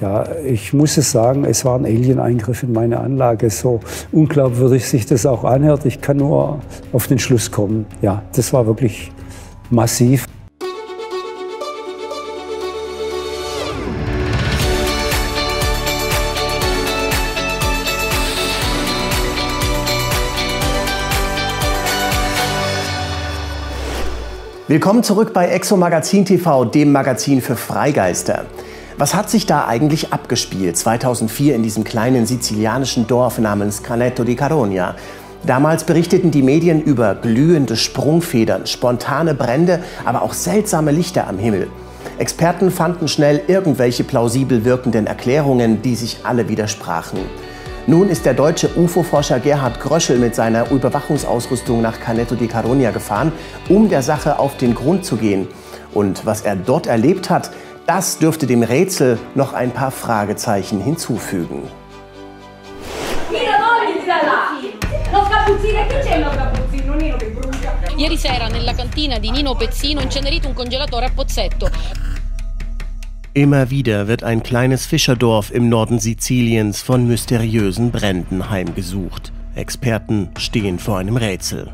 Ja, ich muss es sagen, es war ein Alien-Eingriff in meine Anlage. So unglaubwürdig sich das auch anhört, ich kann nur auf den Schluss kommen. Ja, das war wirklich massiv. Willkommen zurück bei Exo Magazin TV, dem Magazin für Freigeister. Was hat sich da eigentlich abgespielt 2004 in diesem kleinen sizilianischen Dorf namens Canetto di Caronia? Damals berichteten die Medien über glühende Sprungfedern, spontane Brände, aber auch seltsame Lichter am Himmel. Experten fanden schnell irgendwelche plausibel wirkenden Erklärungen, die sich alle widersprachen. Nun ist der deutsche UFO-Forscher Gerhard Gröschel mit seiner Überwachungsausrüstung nach Canetto di Caronia gefahren, um der Sache auf den Grund zu gehen. Und was er dort erlebt hat, das dürfte dem Rätsel noch ein paar Fragezeichen hinzufügen. Ieri sera nella cantina di Nino Pezzino incenerito un congelatore a Pozzetto. Immer wieder wird ein kleines Fischerdorf im Norden Siziliens von mysteriösen Bränden heimgesucht. Experten stehen vor einem Rätsel.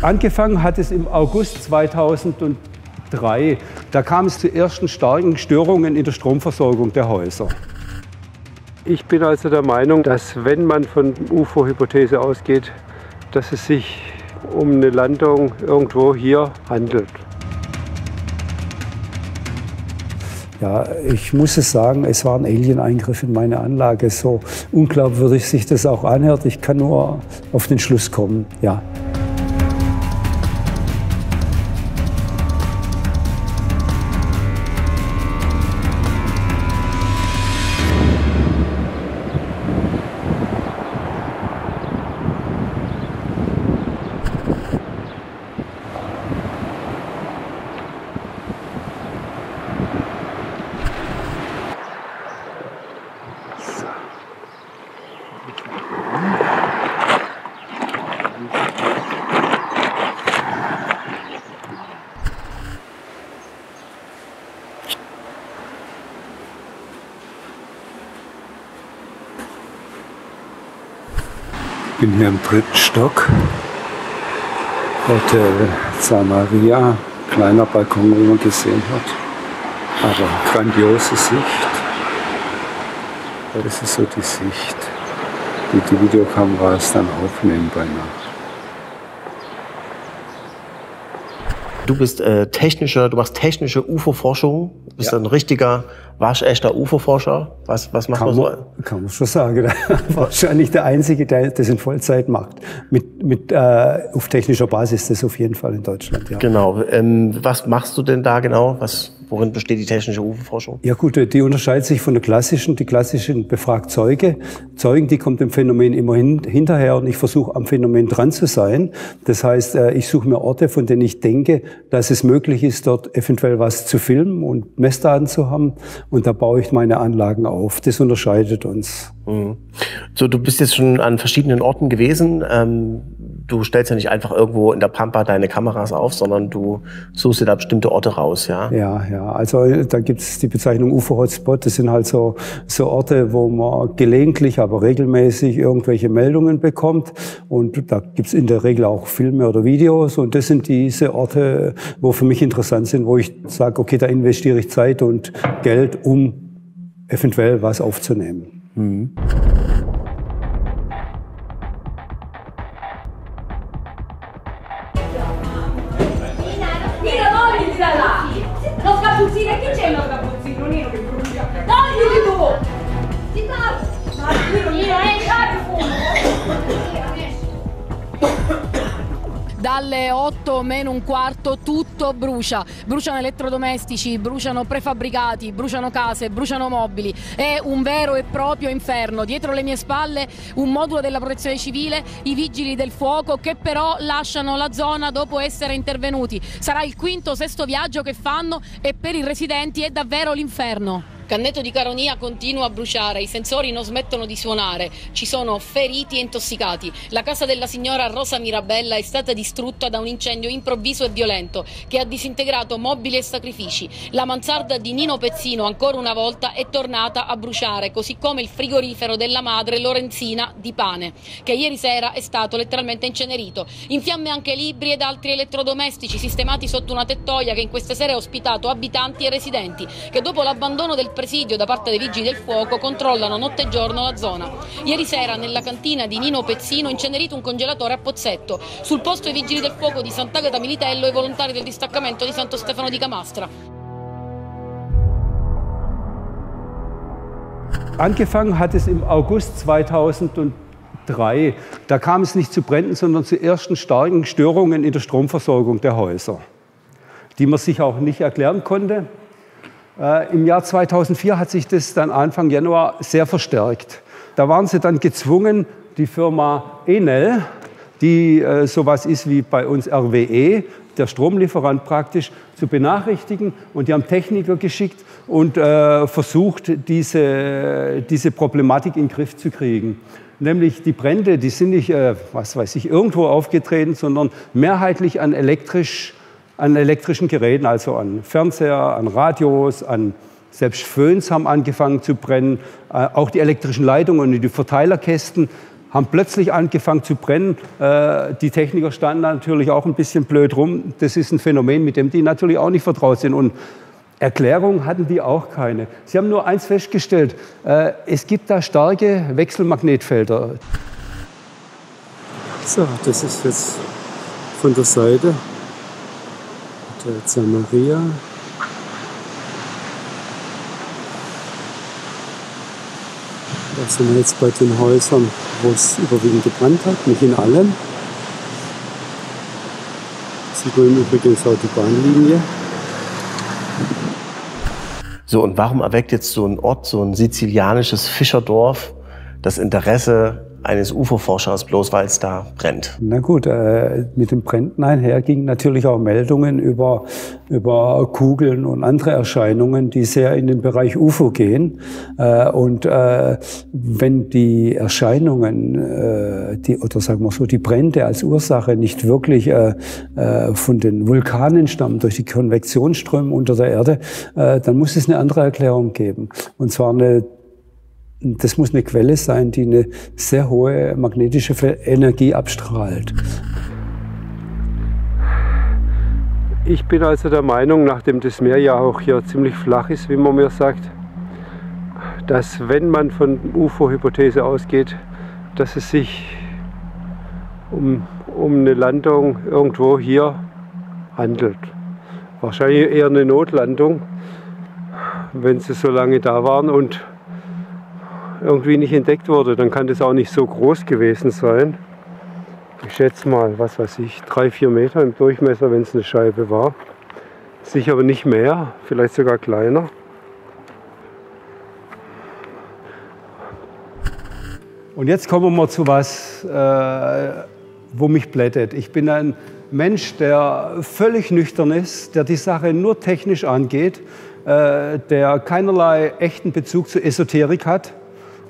Angefangen hat es im August 2003. Da kam es zu ersten starken Störungen in der Stromversorgung der Häuser. Ich bin also der Meinung, dass wenn man von UFO-Hypothese ausgeht, dass es sich um eine Landung irgendwo hier handelt. Ja, ich muss es sagen, es war ein Alien-Eingriff in meine Anlage. So unglaubwürdig sich das auch anhört, ich kann nur auf den Schluss kommen. Ja. Bin hier im dritten Stock. Hotel San Maria. Kleiner Balkon, wie man gesehen hat. Aber grandiose Sicht. Das ist so die Sicht, die die Videokameras dann aufnehmen bei Nacht. Du bist äh, technischer, du machst technische UFO-Forschung, bist Ja. ein richtiger, waschechter UFO-Forscher. Was, was macht Kann man so? kann man schon sagen. Wahrscheinlich der Einzige, der das in Vollzeit macht. Mit, mit, äh, auf technischer Basis das auf jeden Fall in Deutschland. Ja. Genau. Ähm, was machst du denn da genau? Was, worin besteht die technische UFO-Forschung? Ja gut, die unterscheidet sich von der klassischen. Die klassischen befragt Zeuge. Zeugen, die kommt dem Phänomen immer hin, hinterher und ich versuche am Phänomen dran zu sein. Das heißt, äh, ich suche mir Orte, von denen ich denke, dass es möglich ist, dort eventuell was zu filmen und Messdaten zu haben. Und da baue ich meine Anlagen auf. Das unterscheidet uns. Mhm. So, du bist jetzt schon an verschiedenen Orten gewesen. Ähm, du stellst ja nicht einfach irgendwo in der Pampa deine Kameras auf, sondern du suchst dir da bestimmte Orte raus, ja? Ja, ja. Also da gibt es die Bezeichnung UFO-Hotspot. Das sind halt so, so Orte, wo man gelegentlich, aber regelmäßig irgendwelche Meldungen bekommt. Und da gibt es in der Regel auch Filme oder Videos. Und das sind diese Orte, wo für mich interessant sind, wo ich sage, okay, da investiere ich Zeit und Geld, um eventuell was aufzunehmen. Nino, Cappuccino, che c'è lo cappuccino nero che brucia? Toglili tu! Ti tolgo! Ma eh, il nero è il fumo! Dalle 8 meno un quarto tutto brucia. Bruciano elettrodomestici, bruciano prefabbricati, bruciano case, bruciano mobili. È un vero e proprio inferno. Dietro le mie spalle un modulo della protezione civile, i vigili del fuoco che però lasciano la zona dopo essere intervenuti. Sarà il quinto o sesto viaggio che fanno e per i residenti è davvero l'inferno. Cannetto di Caronia continua a bruciare, i sensori non smettono di suonare, ci sono feriti e intossicati. La casa della signora Rosa Mirabella è stata distrutta da un incendio improvviso e violento che ha disintegrato mobili e sacrifici. La mansarda di Nino Pezzino ancora una volta è tornata a bruciare, così come il frigorifero della madre Lorenzina di Pane, che ieri sera è stato letteralmente incenerito. In fiamme anche libri ed altri elettrodomestici sistemati sotto una tettoia che in queste sere ha ospitato abitanti e residenti che dopo l'abbandono del presidio da parte dei vigili del fuoco controllano notte e giorno la zona. Ieri sera nella cantina di Nino Pezzino incenerito un congelatore a Pozzetto. Sul posto i vigili del fuoco di Sant'Agata Militello e i volontari del distaccamento di Santo Stefano di Camastra. Angefangen hat es im August 2003. Da kam es nicht zu Bränden, sondern zu ersten starken Störungen in der Stromversorgung der Häuser, die man sich auch nicht erklären konnte. Äh, Im Jahr 2004 hat sich das dann Anfang Januar sehr verstärkt. Da waren sie dann gezwungen, die Firma Enel, die äh, sowas ist wie bei uns RWE, der Stromlieferant praktisch, zu benachrichtigen. Und die haben Techniker geschickt und äh, versucht, diese, diese Problematik in den Griff zu kriegen. Nämlich die Brände, die sind nicht, was weiß ich, irgendwo aufgetreten, sondern mehrheitlich an, elektrisch, an elektrischen Geräten, also an Fernseher, an Radios, an selbst Föhns haben angefangen zu brennen, äh, auch die elektrischen Leitungen und die Verteilerkästen haben plötzlich angefangen zu brennen. Äh, die Techniker standen natürlich auch ein bisschen blöd rum. Das ist ein Phänomen, mit dem die natürlich auch nicht vertraut sind. Und Erklärung hatten die auch keine. Sie haben nur eins festgestellt, äh, es gibt da starke Wechselmagnetfelder. So, das ist jetzt von der Seite der Zamaria. Da sind wir jetzt bei den Häusern, wo es überwiegend gebrannt hat, nicht in allen. Sieht man übrigens auch die Bahnlinie. So, und warum erweckt jetzt so ein Ort, so ein sizilianisches Fischerdorf, das Interesse eines UFO-Forschers, bloß weil es da brennt? Na gut, äh, mit den Bränden einher gingen natürlich auch Meldungen über, über Kugeln und andere Erscheinungen, die sehr in den Bereich UFO gehen. Äh, und äh, wenn die Erscheinungen, äh, die, oder sagen wir so, die Brände als Ursache nicht wirklich äh, äh, von den Vulkanen stammen, durch die Konvektionsströme unter der Erde, dann muss es eine andere Erklärung geben. Und zwar eine das muss eine Quelle sein, die eine sehr hohe magnetische Energie abstrahlt. Ich bin also der Meinung, nachdem das Meer ja auch hier ziemlich flach ist, wie man mir sagt, dass wenn man von UFO-Hypothese ausgeht, dass es sich um, um eine Landung irgendwo hier handelt. Wahrscheinlich eher eine Notlandung, wenn sie so lange da waren und irgendwie nicht entdeckt wurde, dann kann das auch nicht so groß gewesen sein. Ich schätze mal, was weiß ich, drei, vier Meter im Durchmesser, wenn es eine Scheibe war. Sicher aber nicht mehr, vielleicht sogar kleiner. Und jetzt kommen wir mal zu was, äh, wo mich blättet. Ich bin ein Mensch, der völlig nüchtern ist, der die Sache nur technisch angeht, äh, der keinerlei echten Bezug zur Esoterik hat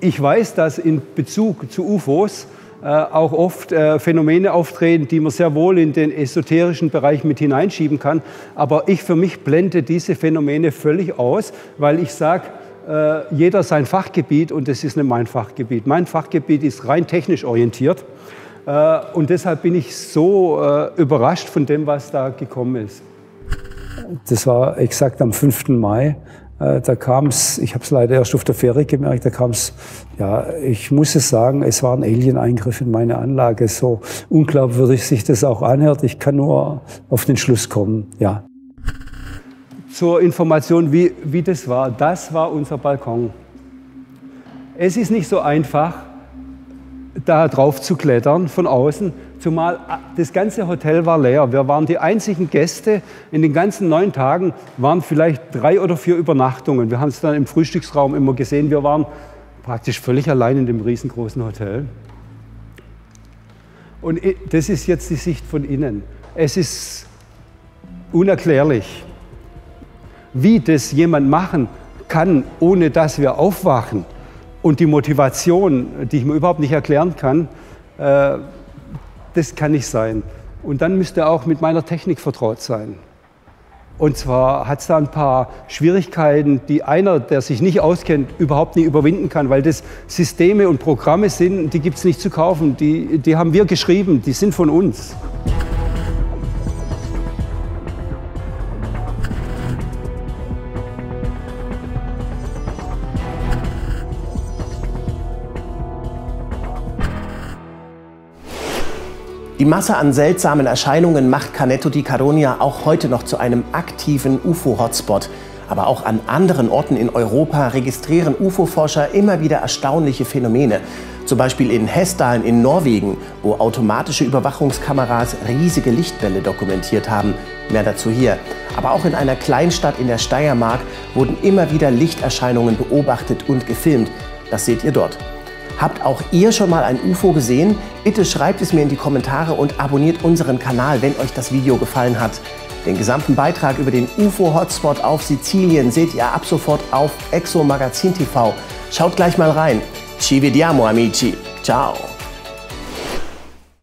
ich weiß, dass in Bezug zu UFOs äh, auch oft äh, Phänomene auftreten, die man sehr wohl in den esoterischen Bereich mit hineinschieben kann. Aber ich für mich blende diese Phänomene völlig aus, weil ich sage, äh, jeder sein Fachgebiet und das ist nicht mein Fachgebiet. Mein Fachgebiet ist rein technisch orientiert. Äh, und deshalb bin ich so äh, überrascht von dem, was da gekommen ist. Das war exakt am 5. Mai da kam es, ich habe es leider erst auf der Fähre gemerkt, da kam es, ja, ich muss es sagen, es war ein Alien-Eingriff in meine Anlage. So unglaubwürdig sich das auch anhört, ich kann nur auf den Schluss kommen, ja. Zur Information, wie, wie das war. Das war unser Balkon. Es ist nicht so einfach, da drauf zu klettern von außen, zumal das ganze Hotel war leer. Wir waren die einzigen Gäste. In den ganzen neun Tagen waren vielleicht drei oder vier Übernachtungen. Wir haben es dann im Frühstücksraum immer gesehen. Wir waren praktisch völlig allein in dem riesengroßen Hotel. Und das ist jetzt die Sicht von innen. Es ist unerklärlich, wie das jemand machen kann, ohne dass wir aufwachen und die Motivation, die ich mir überhaupt nicht erklären kann, äh, das kann nicht sein. Und dann müsste er auch mit meiner Technik vertraut sein. Und zwar hat es da ein paar Schwierigkeiten, die einer, der sich nicht auskennt, überhaupt nicht überwinden kann, weil das Systeme und Programme sind, die gibt es nicht zu kaufen. Die, die haben wir geschrieben, die sind von uns. Die Masse an seltsamen Erscheinungen macht Canetto di Caronia auch heute noch zu einem aktiven UFO-Hotspot. Aber auch an anderen Orten in Europa registrieren UFO-Forscher immer wieder erstaunliche Phänomene. Zum Beispiel in Hessdalen in Norwegen, wo automatische Überwachungskameras riesige Lichtbälle dokumentiert haben. Mehr dazu hier. Aber auch in einer Kleinstadt in der Steiermark wurden immer wieder Lichterscheinungen beobachtet und gefilmt. Das seht ihr dort. Habt auch ihr schon mal ein UFO gesehen? Bitte schreibt es mir in die Kommentare und abonniert unseren Kanal, wenn euch das Video gefallen hat. Den gesamten Beitrag über den UFO-Hotspot auf Sizilien seht ihr ab sofort auf Exo Magazin TV. Schaut gleich mal rein. Ci vediamo amici. Ciao.